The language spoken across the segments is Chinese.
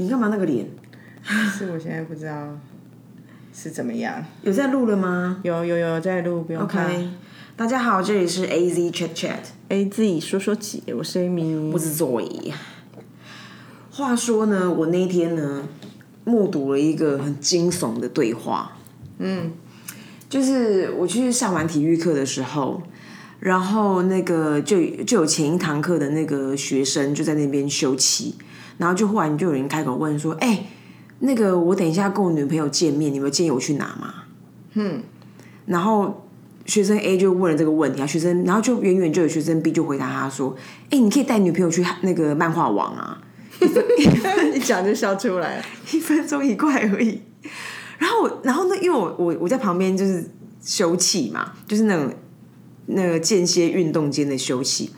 你干嘛那个脸？是我现在不知道是怎么样。有在录了吗有有有在录，不用看。？OK，大家好，这里是 A Z Chat Chat，A 自己说说起，我是 Amy，我是 Zoe。话说呢，我那天呢，目睹了一个很惊悚的对话。嗯，就是我去上完体育课的时候，然后那个就就有前一堂课的那个学生就在那边休息，然后就忽然就有人开口问说：“哎、那个我等一下跟我女朋友见面，你们建议我去哪吗？”嗯，然后学生 A 就问了这个问题啊，学生然后就远远就有学生 B 就回答他说：“哎、你可以带女朋友去那个漫画网啊。”一讲就笑出来了。一分钟一块而已。然后我，然后呢，因为我我我在旁边就是休憩嘛，就是那种那个间歇运动间的休息。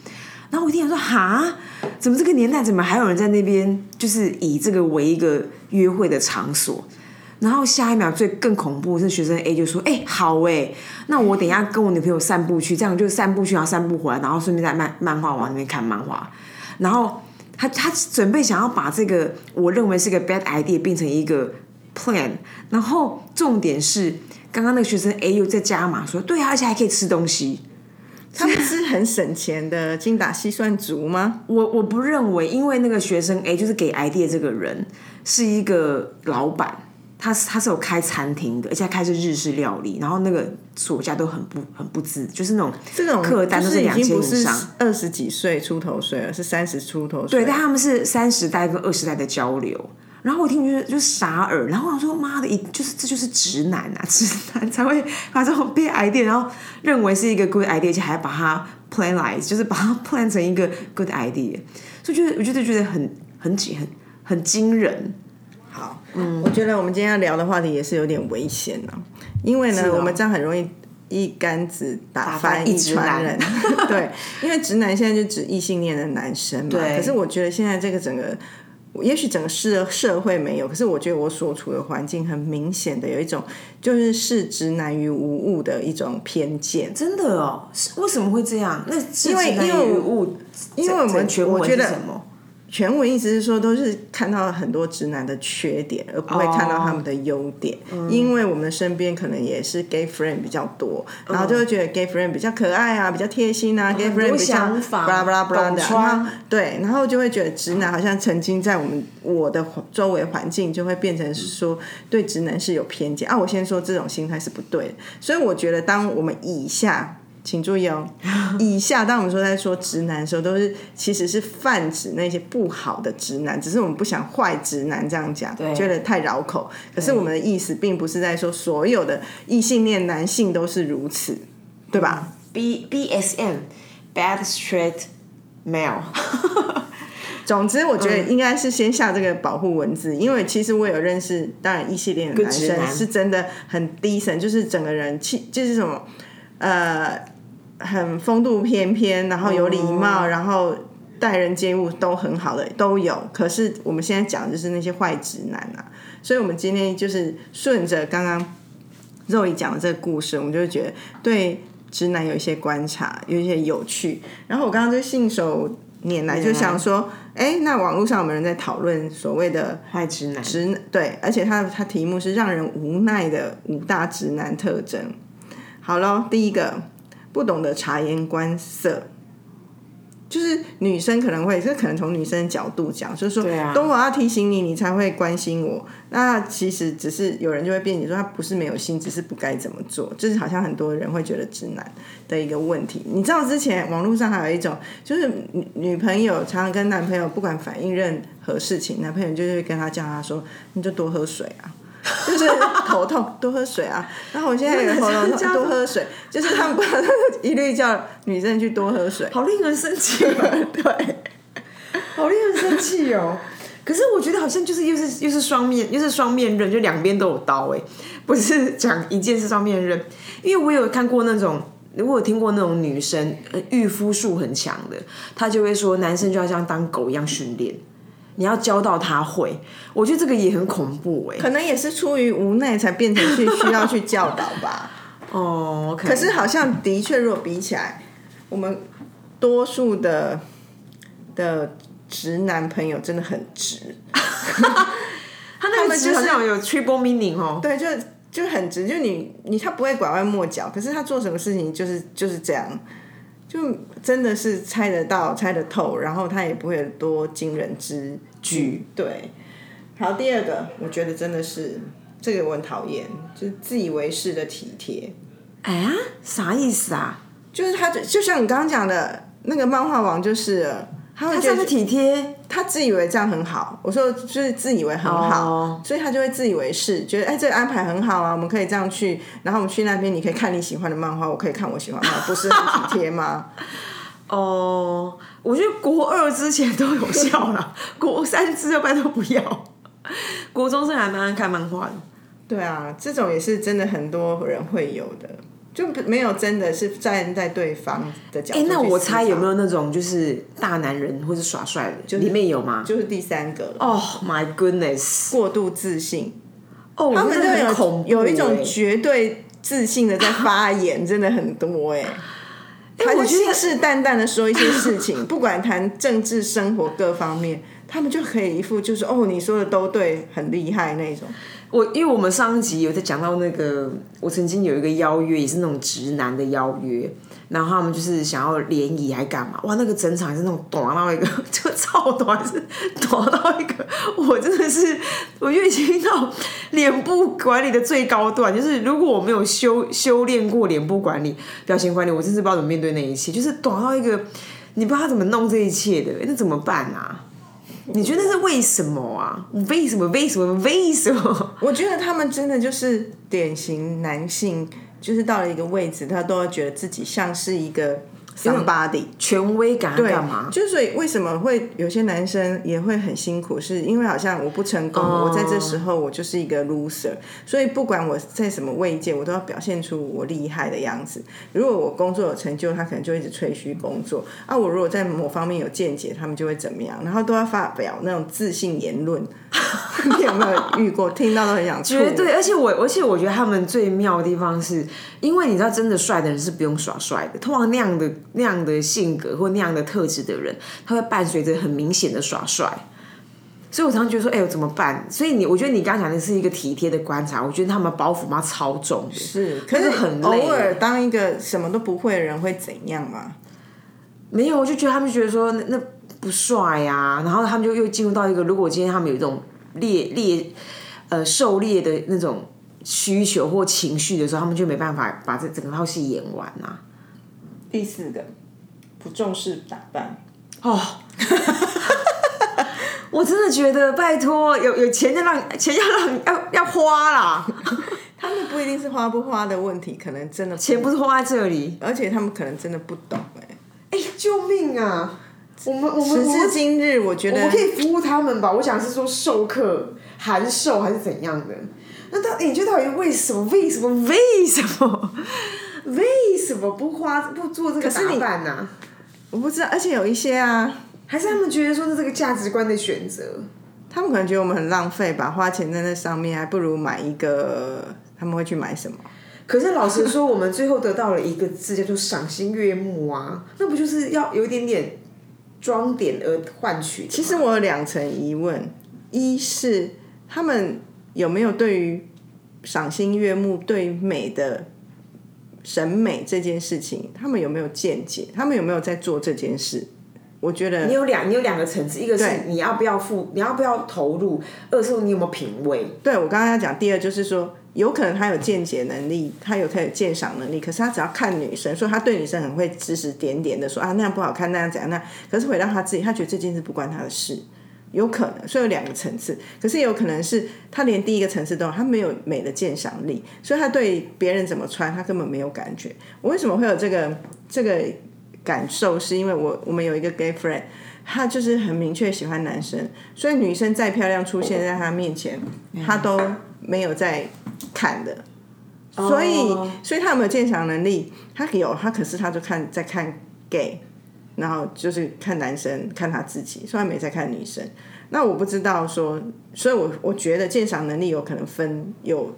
然后我一听想说，哈，怎么这个年代怎么还有人在那边就是以这个为一个约会的场所？然后下一秒最更恐怖的是学生 A 就说：“哎、好哎，那我等一下跟我女朋友散步去，这样就散步去，然后散步回来，然后顺便在漫漫画网那边看漫画。”然后他他准备想要把这个我认为是个 bad idea 变成一个 plan，然后重点是刚刚那个学生 A 又在加码说，对啊，而且还可以吃东西。他们是很省钱的精打细算族吗？我我不认为，因为那个学生 A 就是给 idea 这个人是一个老板，他是他是有开餐厅的，而且他开是日式料理，然后那个所价都很不很不自，就是那种这种客单都是已两千以上。二十几岁出头岁了，是三十出头岁。对，但他们是三十代跟二十代的交流。然后我听就是就傻耳，然后我想说妈的，一就是这就是直男啊，直男才会把这种 bad idea，然后认为是一个 good idea，而且还把它 plan 来，就是把它 plan 成一个 good idea，所以就是我觉得觉得很很惊很很惊人。好，嗯我觉得我们今天要聊的话题也是有点危险呢、因为呢，哦我们这样很容易一竿子打翻翻一船人。对，因为直男现在就指异性恋的男生嘛。对可是我觉得现在这个整个。也许整个社社会没有，可是我觉得我所处的环境很明显的有一种就是视之难于无物的一种偏见。真的哦，是为什么会这样？那因为因为物，因为我们全文我觉得什么？全文意思是说，都是看到很多直男的缺点，而不会看到他们的优点。因为我们身边可能也是 gay friend 比较多，然后就会觉得 gay friend 比较可爱啊，比较贴心啊、g a y friend 比较想法巴拉巴拉巴拉的。对，然后就会觉得直男好像曾经在我们我的周围环境就会变成是说对直男是有偏见啊。我先说这种心态是不对的，所以我觉得当我们以下。请注意哦，以下当我们说在说直男的时候，都是其实是泛指那些不好的直男，只是我们不想坏直男这样讲，觉得太绕口。可是我们的意思并不是在说所有的异性恋男性都是如此，对吧？B B S M bad straight male，总之，我觉嗯得应该是先下这个保护文字，因为其实我有认识，当然异性恋的男生是真的很低沉，就是整个人气就是什么呃很风度翩翩，然后有礼貌，然后待人接物都很好的都有。可是我们现在讲的就是那些坏直男啊，所以我们今天就是顺着刚刚肉姨讲的这个故事，我们就会觉得对直男有一些观察，有一些有趣。然后我刚刚就信手拈来，就想说，哎，那网络上有没有人在讨论所谓的坏直男，直对，而且他他题目是让人无奈的五大直男特征。好咯，第一个不懂得察言观色，就是女生可能会，这可能从女生的角度讲，就是说，等我要提醒你，你才会关心我。那其实只是有人就会辩解说，他不是没有心，只是不该怎么做。就是好像很多人会觉得直男的一个问题。你知道之前网络上还有一种，就是女女朋友常常跟男朋友不管反映任何事情，男朋友就会跟他叫他说，你就多喝水啊。就是头痛，多喝水啊！然后我现在有喉咙痛，多喝水。就是他们不一律叫女生去多喝水。好令人生气哦，对，好令人生气哦。可是我觉得好像就是又是又是双面又是双面刃，就两边都有刀哎，不是讲一件事双面刃。因为我有看过那种，我有听过那种女生呃御夫术很强的，她就会说男生就要像当狗一样训练，你要教到他会。我觉得这个也很恐怖哎。可能也是出于无奈才变成去需要去教导吧。哦可是好像的确，如果比起来，我们多数的的直男朋友真的很直，他那个们就是词好像有 triple meaning 哦。对，就就很直，就你你他不会拐弯抹角，可是他做什么事情就是就是这样，就真的是猜得到、猜得透，然后他也不会有多惊人之举。对，好，第二个，我觉得真的是这个我很讨厌，就是自以为是的体贴，哎呀，啥意思啊？就是他就就像你刚刚讲的那个漫画王，就是他会觉得体贴，他自以为这样很好，我说就是自以为很好哦所以他就会自以为是，觉得哎这个安排很好啊，我们可以这样去，然后我们去那边，你可以看你喜欢的漫画，我可以看我喜欢的漫画，不是很体贴吗？哦，我觉得国二之前都有效了，国三之后拜托不要。国中生还蛮爱看漫画的。对啊，这种也是真的很多人会有的，就不没有真的是站在对方的角度哎。那我猜有没有那种就是大男人或是耍帅的，里面有吗就是第三个了？Oh my goodness！过度自信，哦，他们真的很恐怖有有一种欸绝对自信的在发言，真的很多哎、他就信誓旦旦的说一些事情，不管谈政治、生活各方面，他们就可以一副就是哦，你说的都对，很厉害那种。我因为我们上一集有在讲到那个，我曾经有一个邀约，也是那种直男的邀约，然后他们就是想要联谊还干嘛？哇，那个整场是那种短到一个，就超短，是短到一个，我真的是，我就已经到脸部管理的最高段，就是如果我没有修修炼过脸部管理、表情管理，我真是不知道怎么面对那一切，就是短到一个，你不知道他怎么弄这一切的，那怎么办啊？你觉得是为什么啊？为什么？为什么？为什么？我觉得他们真的就是典型男性，就是到了一个位置，他都要觉得自己像是一个 somebody。权威感对干嘛？就是所以为什么会有些男生也会很辛苦，是因为好像我不成功，哦我在这时候我就是一个 loser，所以不管我在什么位阶，我都要表现出我厉害的样子。如果我工作有成就，他可能就一直吹嘘工作啊；我如果在某方面有见解，他们就会怎么样，然后都要发表那种自信言论。你有没有遇过？听到都很想吐。绝对，而且我，而且我觉得他们最妙的地方是，因为你知道，真的帅的人是不用耍帅的。通常那样的那样的性格或那样的特质的人，他会伴随着很明显的耍帅。所以我常常觉得说，哎呦怎么办？所以你，我觉得你刚刚讲的是一个体贴的观察，我觉得他们包袱妈超重的。是，可是很累偶尔当一个什么都不会的人会怎样嘛？没有，我就觉得他们觉得说那那不帅呀、然后他们就又进入到一个，如果今天他们有一种猎猎呃狩猎的那种需求或情绪的时候，他们就没办法把这整套戏演完啊。第四个，不重视打扮。哦，我真的觉得拜托，有有钱要让钱要让要要花啦，他们不一定是花不花的问题，可能真的钱不是花在这里。而且他们可能真的不懂哎、哎、救命啊！我们我们时至今日，我觉我得们可以服务他们吧？我想是说授课、函授还是怎样的？那到底你觉得到底为什么？为什么？为什么？为什么不花不做这个打扮呢、啊？我不知道，而且有一些啊，还是他们觉得说是这个价值观的选择？他们可能觉得我们很浪费吧，花钱在那上面，还不如买一个。他们会去买什么？可是老实说，我们最后得到了一个字，叫做赏心悦目啊，那不就是要有一点点装点而换取？其实我有两层疑问：一是他们有没有对于赏心悦目、对于美的审美这件事情，他们有没有见解？他们有没有在做这件事？我觉得你有两，你有两个层次，一个是你要不要付，你要不要投入；二是你有没有品味。对我刚刚要讲第二，就是说，有可能他有见解能力，他有他有鉴赏能力，可是他只要看女生，说他对女生很会指指点点的说啊那样不好看，那样怎样那样，可是回到他自己，他觉得这件事不关他的事，有可能，所以有两个层次，可是也有可能是他连第一个层次都有，他没有美的鉴赏力，所以他对别人怎么穿，他根本没有感觉。我为什么会有这个这个感受？是因为我我们有一个 gay friend。他就是很明确喜欢男生，所以女生再漂亮出现在他面前，他都没有在看的。所以，所以他有没有鉴赏能力？他有，他可是他就看在看 gay，然后就是看男生，看他自己，虽然没在看女生。那我不知道说，所以我我觉得鉴赏能力有可能分有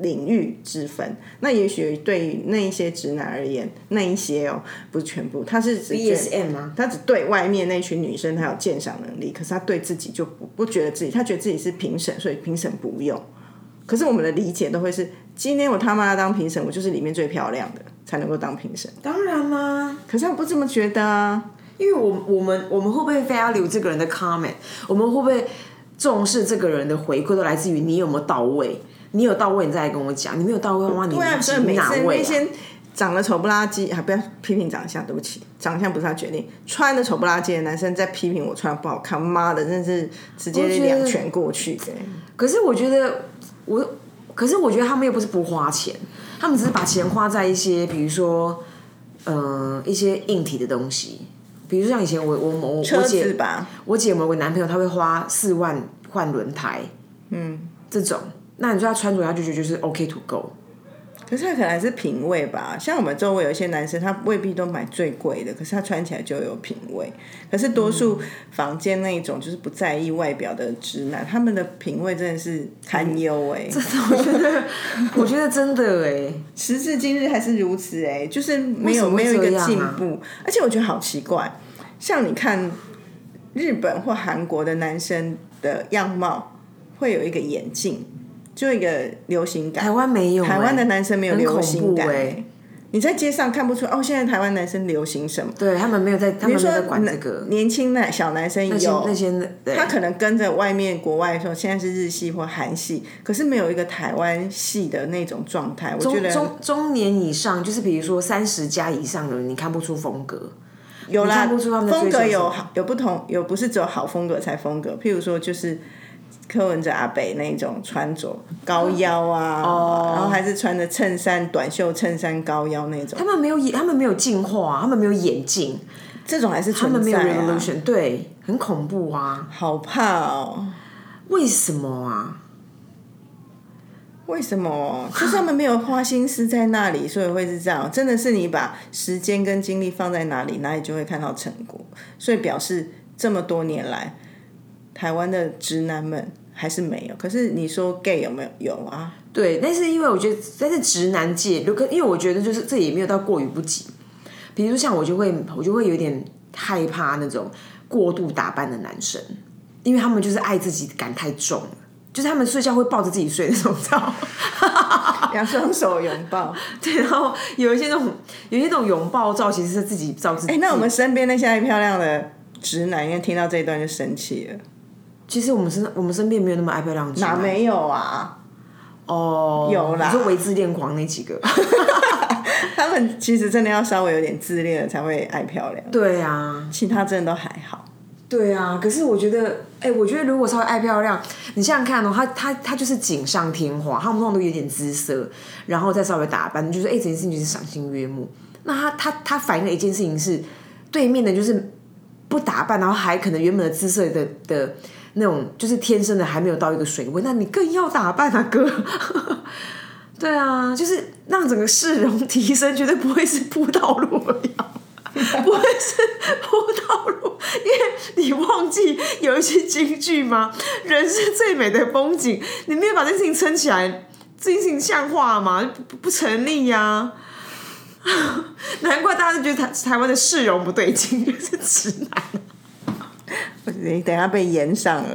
领域之分。那也许对于那一些直男而言，那一些哦，不是全部，他是只 BSM 吗？他只对外面那群女生他有鉴赏能力，可是他对自己就不不觉得自己，他觉得自己是评审，所以评审不用。可是我们的理解都会是，今天我他妈要当评审，我就是里面最漂亮的才能够当评审。当然啦，可是我不这么觉得啊。因为我我们我们会不会 value 这个人的 comment？我们会不会重视这个人的回馈，都来自于你有没有到位？你有到位，你再来跟我讲；你没有到位的话，你对啊，所以每次哪位、啊？那些长得丑不拉几，啊，不要批评长相，对不起，长相不是他决定。穿的丑不拉几的男生在批评我穿的不好看，妈的，真是直接两拳过去。可是我觉得，我可是我觉得他们又不是不花钱，他们只是把钱花在一些，比如说，呃，一些硬体的东西，比如说像以前我我我我姐吧，我姐某个男朋友他会花四万换轮胎，嗯，这种，那你说他穿着他就觉得就是 OK to go，可是他可能还是品味吧。像我们周围有一些男生，他未必都买最贵的，可是他穿起来就有品味。可是多数房间那一种就是不在意外表的直男，他们的品味真的是堪忧哎、我觉得我觉得真的哎，时至今日还是如此哎、就是没有没有一个进步，而且我觉得好奇怪，像你看日本或韩国的男生的样貌，会有一个眼镜，就一个流行感。台湾没有欸，台湾的男生没有流行感、你在街上看不出哦，现在台湾男生流行什么？对他们没有在，他比如说们没有在管这个，年轻的小男生有那些他可能跟着外面国外说现在是日系或韩系，可是没有一个台湾系的那种状态。我觉得中中中年以上，就是比如说三十加以上的人，你看不出风格。有啦，看不出他们的风格有好有不同，有不是只有好风格才风格。譬如说，就是柯文哲阿北那种穿着高腰啊，哦然后还是穿着衬衫短袖衬衫高腰那种他，们没有眼，他们没有进化，他们没有眼镜，这种还是他们没有 revolution，对，很恐怖啊！好怕哦。为什么啊？为什么？就是他们没有花心思在那里，所以会是这样。真的是你把时间跟精力放在哪里，哪里就会看到成果。所以表示这么多年来，台湾的直男们还是没有。可是你说 gay 有没有？有啊。对，但是因为我觉得，但是直男界，如果因为我觉得就是这也没有到过于不及。比如像我就会，我就会有点害怕那种过度打扮的男生，因为他们就是爱自己感太重了，就是他们睡觉会抱着自己睡那种，知道吗？两双手拥抱。对，然后有一些那种有一些那种拥抱照，其实是自己照自己。哎、那我们身边那些爱漂亮的直男，应该听到这一段就生气了。其实我们身我们身边没有那么爱漂亮哪没有啊？哦，有啦你说为自恋狂那几个？他们其实真的要稍微有点自恋了才会爱漂亮，对啊，其他真的都还好。对啊。可是我觉得，哎、我觉得如果稍微爱漂亮，你想想看哦，他他他就是锦上添花，他们通常都有点姿色，然后再稍微打扮，就是哎、这件事情就是赏心悦目。那他他他反映的一件事情是，对面的就是不打扮，然后还可能原本的姿色的的那种，就是天生的还没有到一个水位，那你更要打扮啊，哥。对啊，就是让整个市容提升，绝对不会是铺道路，不会是铺道路，因为你忘记有一些京剧吗？人是最美的风景，你没有把这事情撑起来，这件事情像话吗？不不不成立呀、难怪大家都觉得台台湾的市容不对劲，就是直男。你等一下被延上了。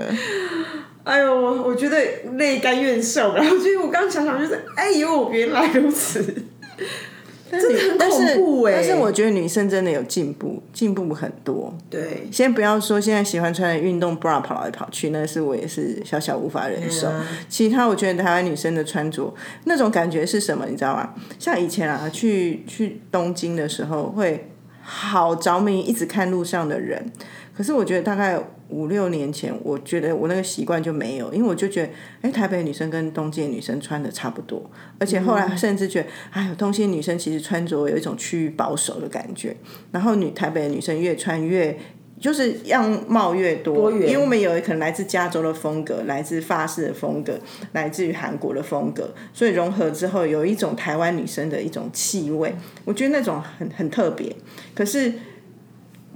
哎呦，我我觉得泪甘愿受，然后就是我刚刚想想，就是哎呦，原来如此，真的很恐怖哎、但是我觉得女生真的有进步，进步很多。对先不要说现在喜欢穿的运动 bra 跑来跑去，那是我也是小小无法忍受。嗯其他我觉得台湾女生的穿着那种感觉是什么，你知道吗？像以前啊，去去东京的时候会好着迷，一直看路上的人。可是我觉得大概五六年前，我觉得我那个习惯就没有，因为我就觉得，哎，台北女生跟东京的女生穿的差不多，而且后来甚至觉得，哎呦，东京女生其实穿着有一种趋于保守的感觉，然后女台北的女生越穿越。就是样貌越多，元因为我们有可能来自加州的风格，来自法式的风格，来自于韩国的风格，所以融合之后有一种台湾女生的一种气味，我觉得那种很很特别。可是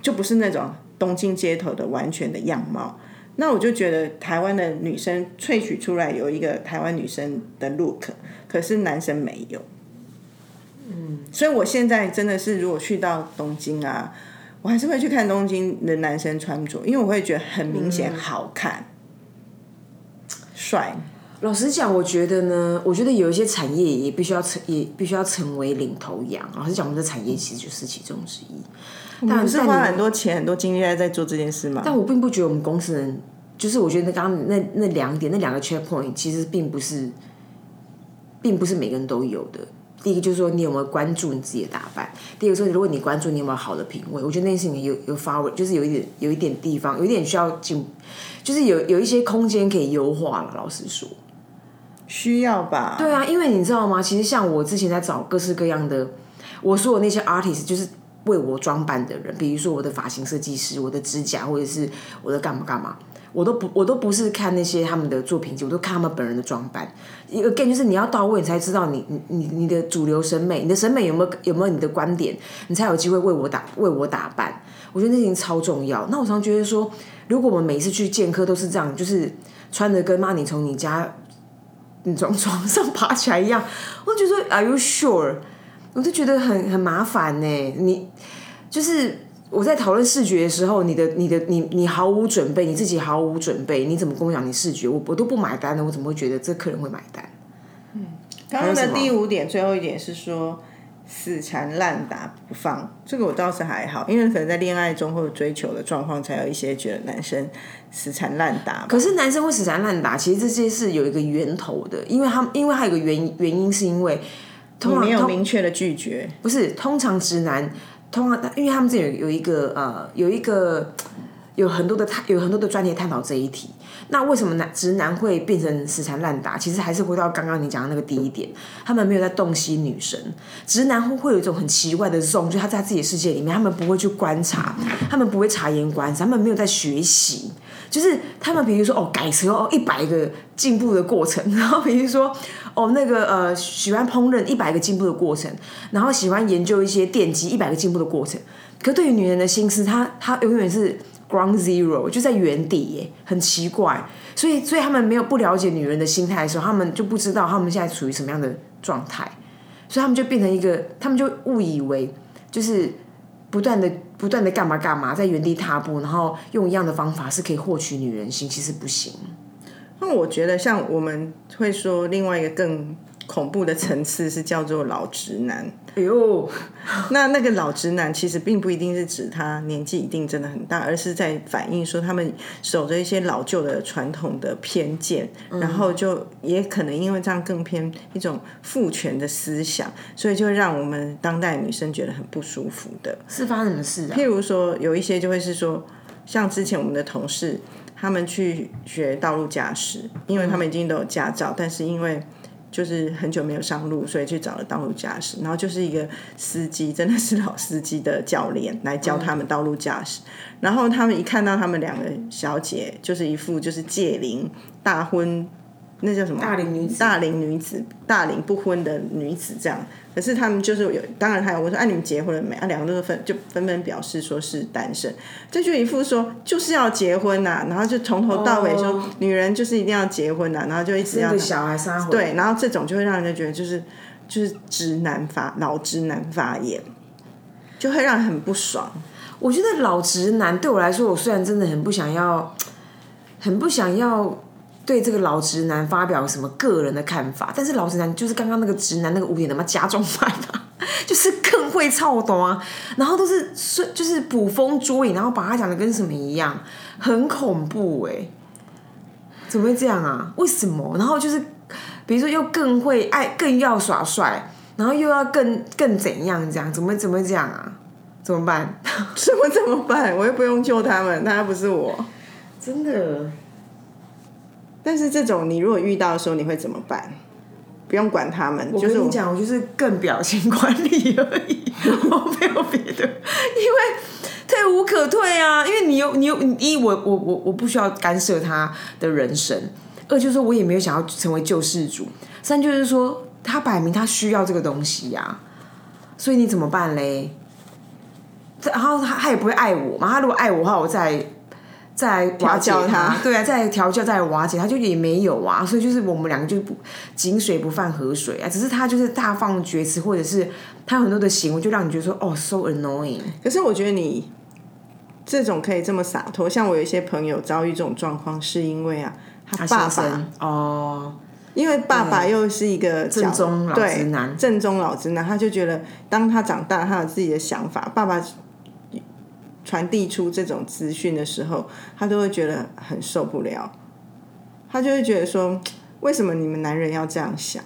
就不是那种东京街头的完全的样貌。那我就觉得台湾的女生萃取出来有一个台湾女生的 look，可是男生没有。嗯，所以我现在真的是，如果去到东京啊，我还是会去看东京的男生穿着，因为我会觉得很明显好看、帅。老实讲，我觉得呢，我觉得有一些产业也必须要成，也必须要成为领头羊。老实讲，我们的产业其实就是其中之一。但不是花很多钱、很多精力在在做这件事吗？但我并不觉得我们公司人，就是我觉得刚刚那那两点，那两个 check point 其实并不是，并不是每个人都有的。第一个就是说你有没有关注你自己的打扮，第二个说如果你关注你有没有好的品味，我觉得那件事情有有发挥，就是有一点有一点地方，有一点需要进，就是有有一些空间可以优化了。老实说。需要吧？对啊，因为你知道吗？其实像我之前在找各式各样的，我说的那些 artist 就是为我装扮的人，比如说我的发型设计师、我的指甲，或者是我的干嘛干嘛，我都不我都不是看那些他们的作品集，我都看他们本人的装扮。一个 again 就是你要到位，你才知道你你你你的主流审美，你的审美有没有有没有你的观点，你才有机会为我打为我打扮。我觉得那事情超重要。那我常觉得说，如果我们每次去见客都是这样，就是穿的跟妈你从你家。你从床上爬起来一样，我就觉得 Are you sure？我就觉得很很麻烦呢。你就是我在讨论视觉的时候，你的你的你你毫无准备，你自己毫无准备，你怎么跟我讲你视觉？我我都不买单的，我怎么会觉得这客人会买单？嗯，刚刚的第五点，最后一点是说。死缠烂打不放，这个我倒是还好，因为可能在恋爱中或者追求的状况，才有一些觉得男生死缠烂打。可是男生会死缠烂打，其实这些是有一个源头的，因为他因为还有个原因原因，是因为你没有明确的拒绝，不是通常直男通常，因为他们这有有一个呃有一个有很多的探有很多的专业探讨这一题。那为什么男直男会变成死缠烂打？其实还是回到刚刚你讲的那个第一点，他们没有在洞悉女生。直男会会有一种很奇怪的 zone，就他在自己的世界里面，他们不会去观察，他们不会察言观色，他们没有在学习。就是他们比如说哦改车哦一百个进步的过程，然后比如说哦那个呃喜欢烹饪一百个进步的过程，然后喜欢研究一些电机一百个进步的过程。可对于女人的心思，她她永远是。Ground Zero 就在原地耶，很奇怪，所以所以他们没有不了解女人的心态的时候，他们就不知道他们现在处于什么样的状态，所以他们就变成一个，他们就误以为就是不断的不断的干嘛干嘛，在原地踏步，然后用一样的方法是可以获取女人心，其实不行。那我觉得像我们会说另外一个更。恐怖的层次是叫做老直男。哎呦，那那个老直男其实并不一定是指他年纪一定真的很大，而是在反映说他们守着一些老旧的传统的偏见，然后就也可能因为这样更偏一种父权的思想，所以就让我们当代女生觉得很不舒服的。是发生什么事啊？譬如说，有一些就会是说，像之前我们的同事，他们去学道路驾驶，因为他们已经都有驾照，但是因为就是很久没有上路，所以去找了道路驾驶，然后就是一个司机，真的是老司机的教练来教他们道路驾驶。然后他们一看到他们两个小姐，就是一副就是戒灵大婚。那叫什么？大龄女子，大龄女子，大龄不婚的女子这样。可是他们就是有，当然还有我说，啊，你们结婚了没？啊，两个都分就纷纷表示说是单身。这就一副说就是要结婚呐，然后就从头到尾说女人就是一定要结婚呐，然后就一直要小孩生对，然后这种就会让人家觉得就是就是直男发老直男发言，就会让人很不爽。我觉得老直男对我来说，我虽然真的很不想要，很不想要。对这个老直男发表什么个人的看法？但是老直男就是刚刚那个直男那个五点他妈加重版啊，就是更会操懂啊，然后都是是就是捕风捉影，然后把他讲的跟什么一样，很恐怖哎，怎么会这样啊？为什么？然后就是比如说又更会爱，更要耍帅，然后又要更更怎样这样？怎么怎么这样啊？怎么办？什么怎么办？我又不用救他们，他又不是我，真的。但是这种你如果遇到的时候，你会怎么办？不用管他们。我跟你讲，我就是更表情管理而已，我没有别的。因为退无可退啊，因为你有你有一我我我我不需要干涉他的人生，二就是说我也没有想要成为救世主，三就是说他摆明他需要这个东西呀，所以你怎么办嘞？然后他他也不会爱我嘛，他如果爱我的话，我再。再瓦解调教他对啊，再调教再瓦解，他就也没有啊，所以就是我们两个就是不井水不犯河水啊，只是他就是大放厥词，或者是他有很多的行为就让你觉得说哦 so annoying，可是我觉得你这种可以这么洒脱，像我有一些朋友遭遇这种状况，是因为啊，他爸爸哦，因为爸爸又是一个正宗老对直男。正宗老直男，他就觉得当他长大，他有自己的想法，爸爸传递出这种资讯的时候，他都会觉得很受不了，他就会觉得说，为什么你们男人要这样想？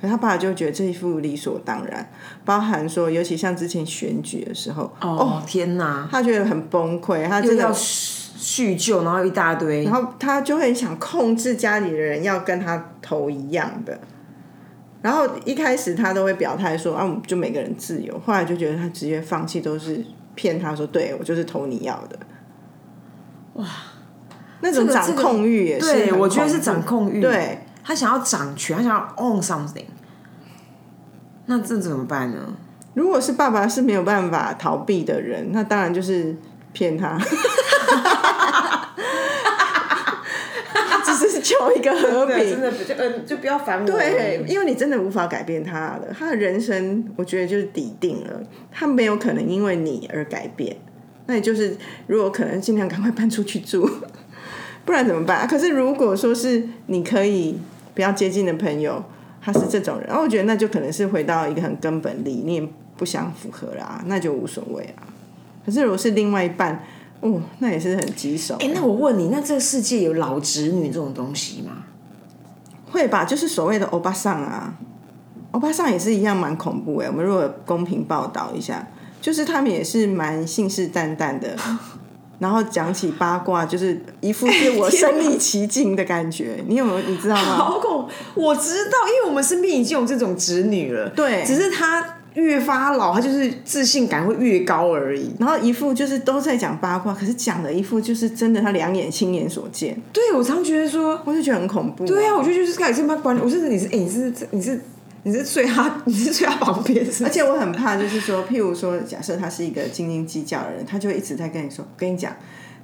可他爸爸就会觉得这一副理所当然，包含说，尤其像之前选举的时候，哦天哪，他觉得很崩溃，他又真的要叙旧，然后一大堆，然后他就会想控制家里的人要跟他投一样的。然后一开始他都会表态说啊，我们就每个人自由。后来就觉得他直接放弃，都是骗他说，对我就是投你要的。哇，那种掌控欲也是对我觉得是掌控欲，对，他想要掌权，他想要 own something，那这怎么办呢？如果是爸爸是没有办法逃避的人，那当然就是骗他。只是求一个和平，真的就嗯，就不要烦我。对，因为你真的无法改变他了，他的人生我觉得就是底定了，他没有可能因为你而改变。那也就是如果可能，尽量赶快搬出去住，不然怎么办？啊可是如果说是你可以比较接近的朋友，他是这种人，然后我觉得那就可能是回到一个很根本理念不相符合啦，那就无所谓啊。可是如果是另外一半，哦，那也是很棘手。哎、那我问你，那这个世界有老侄女这种东西吗？会吧，就是所谓的欧巴桑啊，欧巴桑也是一样蛮恐怖哎。我们如果公平报道一下，就是他们也是蛮信誓旦旦的，然后讲起八卦，就是一副是我身临其境的感觉。你有没有你知道吗？好恐，我知道，因为我们身边已经有这种侄女了，对只是她越发老，他就是自信感会越高而已。然后一副就是都在讲八卦，可是讲的一副就是真的，他两眼亲眼所见，对，我常觉得说，我就觉得很恐怖、对啊，我觉得就是开始他管理，我是你是哎、你是你是你是睡他，你是睡他旁边是？而且我很怕，就是说，譬如说，假设他是一个斤斤计较的人，他就一直在跟你说：“我跟你讲，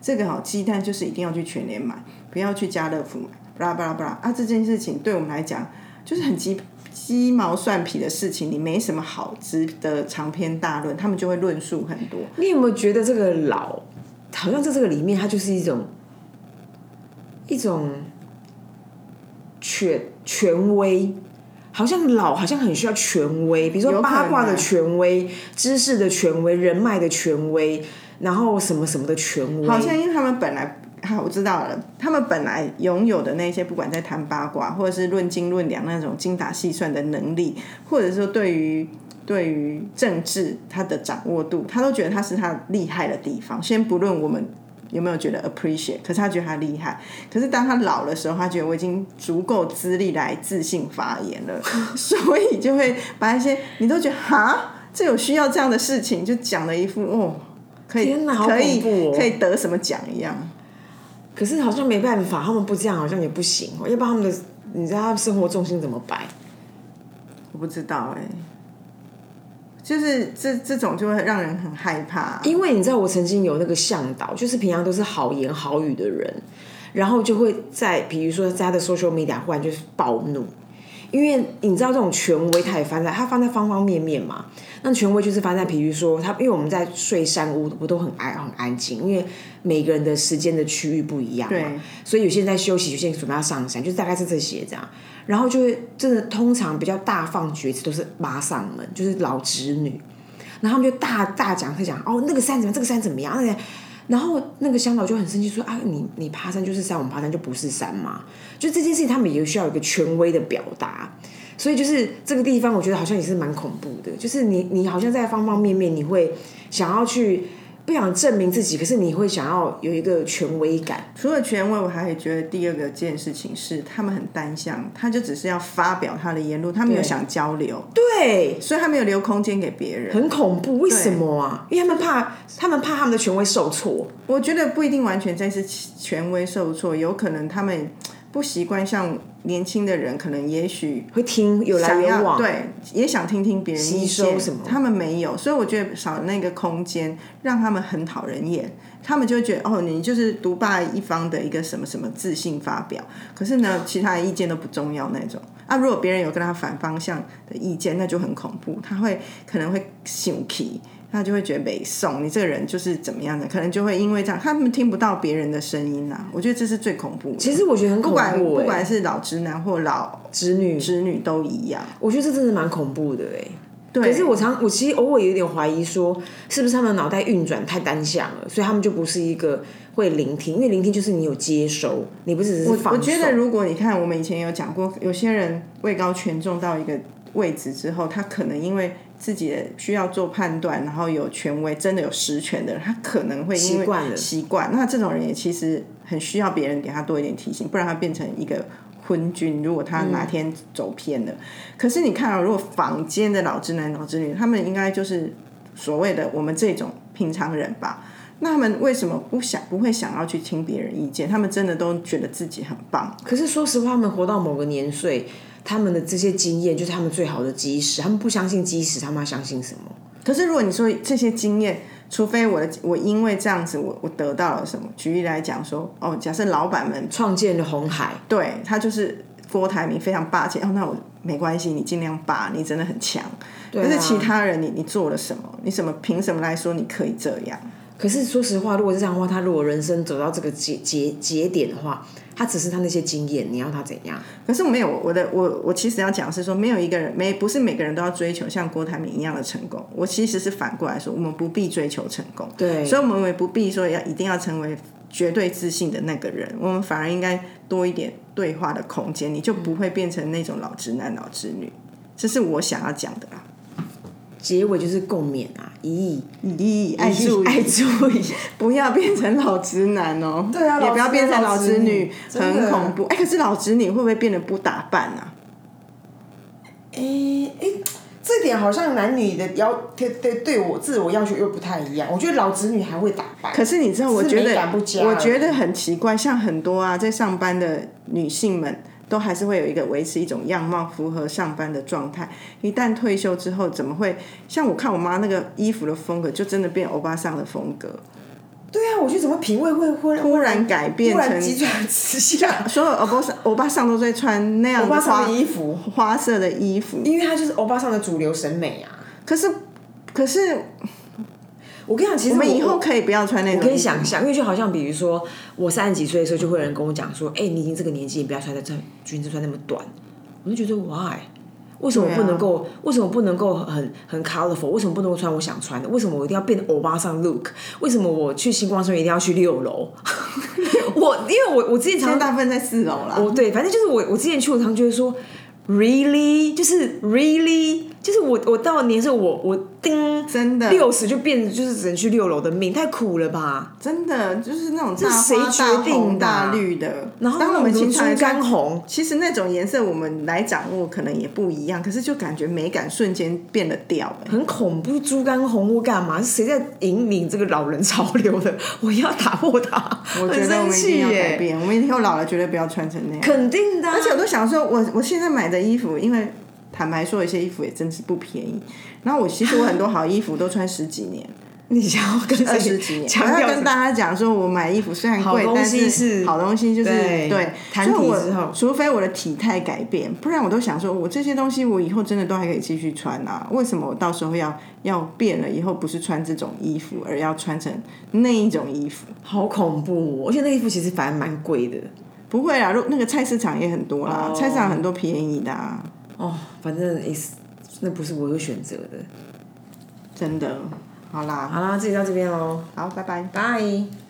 这个好鸡蛋就是一定要去全联买，不要去家乐福买。”巴拉巴拉巴拉啊！这件事情对我们来讲就是很鸡鸡毛蒜皮的事情，你没什么好值得长篇大论，他们就会论述很多。你有没有觉得这个老，好像在这个里面，它就是一种一种权权威，好像老，好像很需要权威，比如说八卦的权威、知识的权威、人脉的权威，然后什么什么的权威，好像因为他们本来，好，我知道了，他们本来拥有的那些，不管在谈八卦，或者是论斤论两那种精打细算的能力，或者说对于对于政治他的掌握度，他都觉得他是他厉害的地方。先不论我们有没有觉得 appreciate，可是他觉得他厉害。可是当他老的时候，他觉得我已经足够资历来自信发言了，所以就会把一些你都觉得哈，这有需要这样的事情，就讲了一副哦。可以天哪好可以恐怖哦可以得什么奖一样，可是好像没办法，他们不这样好像也不行哦，要不然他们的你知道他们生活重心怎么摆？我不知道哎、就是这这种就会让人很害怕。因为你知道，我曾经有那个向导，就是平常都是好言好语的人，然后就会在比如说在他的 social media 忽然就是暴怒，因为你知道这种权威，它也翻在它翻在方方面面嘛。那权威就是翻在比如说他，因为我们在睡山屋，我都很安很安静，因为每个人的时间的区域不一样嘛，所以有些人在休息，有些人准备要上山，就是大概是这些这样。然后就会真的通常比较大放厥词，都是妈上门，就是老侄女。然后他们就大大讲他讲哦，那个山怎么样，这个山怎么样，那个，然后那个向导就很生气说啊，你你爬山就是山，我们爬山就不是山嘛。就这件事情，他们也需要一个权威的表达。所以就是这个地方，我觉得好像也是蛮恐怖的，就是你你好像在方方面面，你会想要去不想证明自己，可是你会想要有一个权威感。除了权威，我还会觉得第二个件事情是他们很单向，他就只是要发表他的言论，他没有想交流，对，所以他没有留空间给别人。很恐怖，为什么啊？因为他们怕，他们怕他们的权威受挫。我觉得不一定完全在是权威受挫，有可能他们不习惯像年轻的人，可能也许会听有来有往，对，也想听听别人意吸收见。什么他们没有，所以我觉得少了那个空间，让他们很讨人厌。他们就会觉得哦，你就是独霸一方的一个什么什么自信发表，可是呢，其他的意见都不重要那种。啊，如果别人有跟他反方向的意见，那就很恐怖，他会可能会生气，他就会觉得北宋你这个人就是怎么样的，可能就会因为这样，他们听不到别人的声音啊。我觉得这是最恐怖的。其实我觉得很恐怖、不管欸，不管是老直男或老直女，直女都一样。我觉得这真的蛮恐怖的哎、对，可是我常，我其实偶尔有点怀疑，说是不是他们脑袋运转太单向了，所以他们就不是一个会聆听，因为聆听就是你有接收，你不只是放我觉得，如果你看，我们以前有讲过，有些人位高权重到一个位置之后，他可能因为自己的需要做判断，然后有权威，真的有实权的人，他可能会因为习惯了习惯。那这种人也其实很需要别人给他多一点提醒，不然他变成一个昏君。如果他哪天走偏了，可是你看啊、如果坊间的老直男、老直女，他们应该就是所谓的我们这种平常人吧。那他们为什么不想不会想要去听别人意见？他们真的都觉得自己很棒，可是说实话，他们活到某个年岁，他们的这些经验就是他们最好的基石。他们不相信基石，他们要相信什么？可是如果你说这些经验，除非我的我因为这样子我我得到了什么，举例来讲说，哦，假设老板们创建了红海，对他就是郭台铭非常霸气，哦，那我没关系，你尽量霸，你真的很强。可是其他人你你做了什么？你什么凭什么来说你可以这样？可是说实话，如果是这样的话，他如果人生走到这个节节节点的话，他只是他那些经验，你要他怎样？可是没有我的我我其实要讲是说，没有一个人没不是每个人都要追求像郭台铭一样的成功。我其实是反过来说，我们不必追求成功，对，所以我们也不必说要一定要成为绝对自信的那个人，我们反而应该多一点对话的空间，你就不会变成那种老直男、老直女。这是我想要讲的啦。结尾就是共勉啊，一咦，爱注意，爱注意，不要变成老直男哦。对啊也不要变成老直女，直女很恐怖。哎、可是老直女会不会变得不打扮啊？哎哎，这点好像男女的要对对对我自我要求又不太一样。我觉得老直女还会打扮，可是你知道，我觉得我觉得很奇怪，像很多啊在上班的女性们，都还是会有一个维持一种样貌符合上班的状态。一旦退休之后，怎么会像我看我妈那个衣服的风格，就真的变欧巴桑的风格，对啊，我觉得怎么品味会忽然突然改变成急转直下。所有欧巴桑欧巴桑都在穿那样的衣服，花色的衣服，因为它就是欧巴桑的主流审美啊。可是可是我跟你讲，其实我们以后可以不要穿那种衣服，我可以想象，因为就好像比如说我三十几岁的时候，就会有人跟我讲说：“哎、你已经这个年纪，你不要穿的穿裙子穿那么短。”我就觉得 why？为什么不能够？为什么不能够很很 colorful？为什么不能够穿我想穿的？为什么我一定要变欧巴桑 look？为什么我去星光村一定要去六楼？我因为我我之前常常大部分在四楼啦。我对，反正就是我我之前去，我常觉得说，really，就是 really，就是我我到年岁我我叮真的六十就变就是只能去六楼的命，太苦了吧？真的就是那种大这谁花决定大红大绿的，然后当我们什么经常猪肝红，其实那种颜色我们来掌握可能也不一样，可是就感觉美感瞬间变了调、欸。很恐怖，猪肝红我干嘛？是谁在引领这个老人潮流的？我要打破它，我觉很生得我们一定气要改耶！变，我们以后老了绝对不要穿成那样。肯定的啊、而且我都想说，我我现在买的衣服，因为坦白说，有些衣服也真是不便宜。然后我其实我很多好衣服都穿十几年、你想要跟二谁十几年。我要跟大家讲说，我买衣服虽然贵，但是好东西，就是对所以我除非我的体态改变，不然我都想说，我这些东西我以后真的都还可以继续穿啊。为什么我到时候要要变了？以后不是穿这种衣服，而要穿成那一种衣服？好恐怖、哦，而且那衣服其实反而蛮贵的不会啦，如那个菜市场也很多啦，哦菜市场很多便宜的、啊，哦。反正也是那不是我有选择的。真的。好啦，好啦，自己到这边喽，好，拜拜。拜。